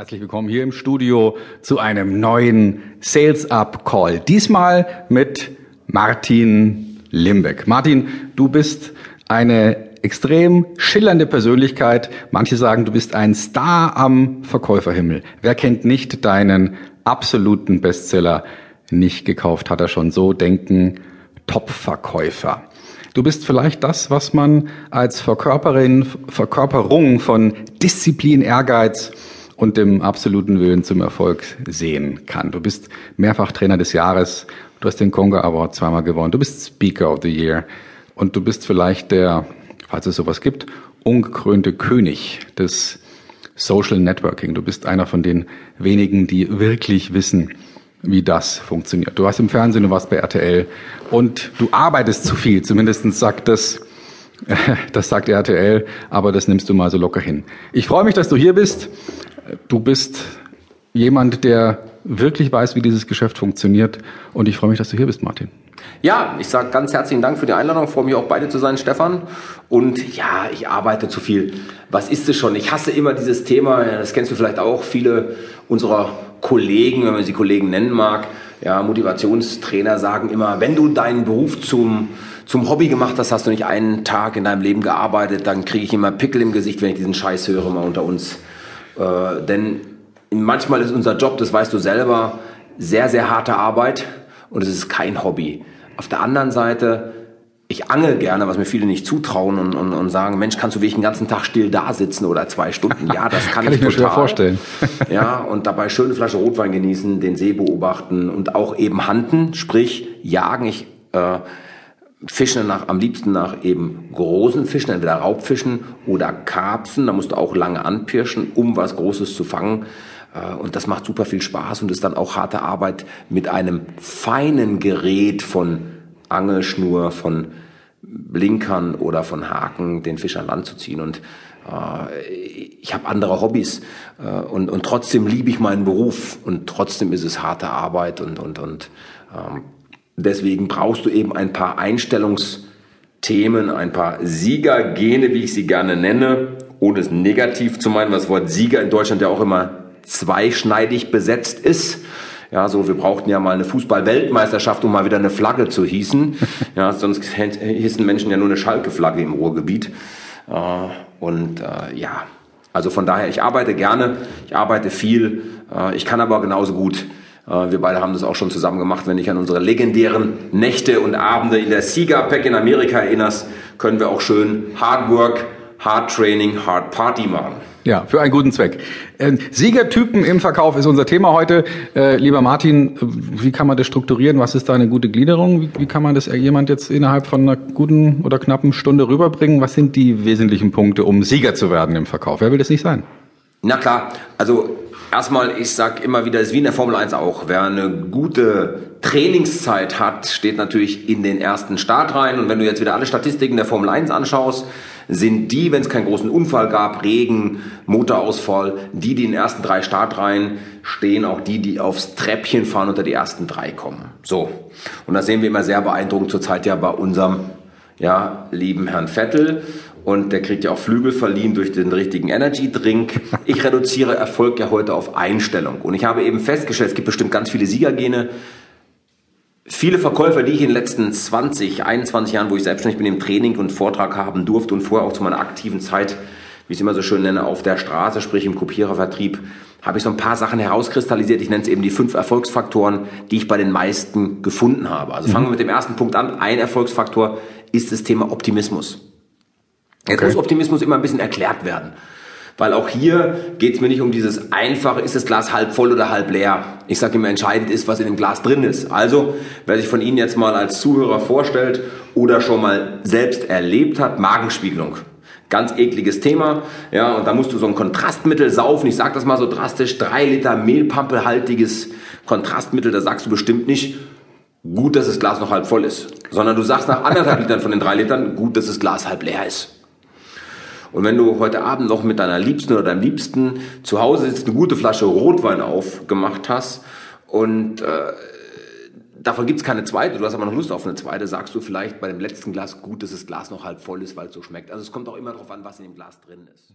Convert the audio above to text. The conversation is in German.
Herzlich willkommen hier im Studio zu einem neuen Sales Up Call. Diesmal mit Martin Limbeck. Martin, du bist eine extrem schillernde Persönlichkeit. Manche sagen, du bist ein Star am Verkäuferhimmel. Wer kennt nicht deinen absoluten Bestseller? Nicht gekauft hat er schon so denken. Top-Verkäufer. Du bist vielleicht das, was man als Verkörperin, Verkörperung von Disziplin, Ehrgeiz und dem absoluten Willen zum Erfolg sehen kann. Du bist mehrfach Trainer des Jahres. Du hast den Conga Award zweimal gewonnen. Du bist Speaker of the Year. Und du bist vielleicht der, falls es sowas gibt, ungekrönte König des Social Networking. Du bist einer von den wenigen, die wirklich wissen, wie das funktioniert. Du warst im Fernsehen, du warst bei RTL und du arbeitest zu viel. Zumindest sagt das, das sagt RTL, aber das nimmst du mal so locker hin. Ich freue mich, dass du hier bist. Du bist jemand, der wirklich weiß, wie dieses Geschäft funktioniert und ich freue mich, dass du hier bist, Martin. Ja, ich sage ganz herzlichen Dank für die Einladung. Ich freue mich auch beide zu sein, Stefan. Und ja, ich arbeite zu viel. Was ist es schon? Ich hasse immer dieses Thema, das kennst du vielleicht auch, viele unserer Kollegen, wenn man sie Kollegen nennen mag, ja, Motivationstrainer sagen immer, wenn du deinen Beruf zum, zum Hobby gemacht hast, hast du nicht einen Tag in deinem Leben gearbeitet, dann kriege ich immer Pickel im Gesicht, wenn ich diesen Scheiß höre, mal unter uns. Äh, denn manchmal ist unser Job, das weißt du selber, sehr, sehr harte Arbeit und es ist kein Hobby. Auf der anderen Seite ich angel gerne, was mir viele nicht zutrauen und, und, und sagen, Mensch, kannst du wirklich den ganzen Tag still da sitzen oder zwei Stunden? Ja, das kann, kann ich, ich mir schwer vorstellen. ja, und dabei schöne Flasche Rotwein genießen, den See beobachten und auch eben handen, sprich jagen. Ich äh, fische nach, am liebsten nach eben großen Fischen, entweder Raubfischen oder Karpfen. Da musst du auch lange anpirschen, um was Großes zu fangen. Äh, und das macht super viel Spaß und ist dann auch harte Arbeit mit einem feinen Gerät von Angelschnur, von Blinkern oder von Haken den Fisch an Land zu ziehen. Und äh, ich habe andere Hobbys äh, und, und trotzdem liebe ich meinen Beruf und trotzdem ist es harte Arbeit und, und, und ähm, deswegen brauchst du eben ein paar Einstellungsthemen, ein paar Siegergene, wie ich sie gerne nenne, ohne es negativ zu meinen, was das Wort Sieger in Deutschland ja auch immer zweischneidig besetzt ist. Ja, so, wir brauchten ja mal eine Fußball-Weltmeisterschaft, um mal wieder eine Flagge zu hießen. Ja, sonst hießen Menschen ja nur eine Schalke-Flagge im Ruhrgebiet. Äh, und äh, ja, also von daher, ich arbeite gerne, ich arbeite viel, äh, ich kann aber genauso gut. Äh, wir beide haben das auch schon zusammen gemacht. Wenn ich an unsere legendären Nächte und Abende in der Sieger Pack in Amerika erinnerst, können wir auch schön Hard Work, Hard Training, Hard Party machen. Ja, für einen guten Zweck. Ähm, Siegertypen im Verkauf ist unser Thema heute. Äh, lieber Martin, wie kann man das strukturieren? Was ist da eine gute Gliederung? Wie kann man das jemand jetzt innerhalb von einer guten oder knappen Stunde rüberbringen? Was sind die wesentlichen Punkte, um Sieger zu werden im Verkauf? Wer will das nicht sein? Na klar, also erstmal, ich sag immer wieder, ist wie in der Formel 1 auch. Wer eine gute Trainingszeit hat, steht natürlich in den ersten Start rein. Und wenn du jetzt wieder alle Statistiken der Formel 1 anschaust, sind die, wenn es keinen großen Unfall gab, Regen, Motorausfall, die, die in den ersten drei Startreihen stehen, auch die, die aufs Treppchen fahren, unter die ersten drei kommen. So. Und das sehen wir immer sehr beeindruckend zurzeit ja bei unserem, ja, lieben Herrn Vettel. Und der kriegt ja auch Flügel verliehen durch den richtigen Energy Drink. Ich reduziere Erfolg ja heute auf Einstellung. Und ich habe eben festgestellt, es gibt bestimmt ganz viele Siegergene. Viele Verkäufer, die ich in den letzten 20, 21 Jahren, wo ich selbstständig bin, im Training und Vortrag haben durfte und vorher auch zu meiner aktiven Zeit, wie ich es immer so schön nenne, auf der Straße, sprich im Kopierervertrieb, habe ich so ein paar Sachen herauskristallisiert. Ich nenne es eben die fünf Erfolgsfaktoren, die ich bei den meisten gefunden habe. Also fangen wir mit dem ersten Punkt an. Ein Erfolgsfaktor ist das Thema Optimismus. Jetzt okay. muss Optimismus immer ein bisschen erklärt werden. Weil auch hier geht es mir nicht um dieses einfache, ist das Glas halb voll oder halb leer. Ich sage immer, entscheidend ist, was in dem Glas drin ist. Also, wer sich von Ihnen jetzt mal als Zuhörer vorstellt oder schon mal selbst erlebt hat, Magenspiegelung. Ganz ekliges Thema. Ja, und da musst du so ein Kontrastmittel saufen. Ich sage das mal so drastisch. Drei Liter mehlpampelhaltiges Kontrastmittel. Da sagst du bestimmt nicht, gut, dass das Glas noch halb voll ist. Sondern du sagst nach anderthalb Litern von den drei Litern, gut, dass das Glas halb leer ist. Und wenn du heute Abend noch mit deiner Liebsten oder deinem Liebsten zu Hause sitzt, eine gute Flasche Rotwein aufgemacht hast und äh, davon gibt's keine zweite, du hast aber noch Lust auf eine zweite, sagst du vielleicht bei dem letzten Glas gut, dass das Glas noch halb voll ist, weil es so schmeckt. Also es kommt auch immer darauf an, was in dem Glas drin ist.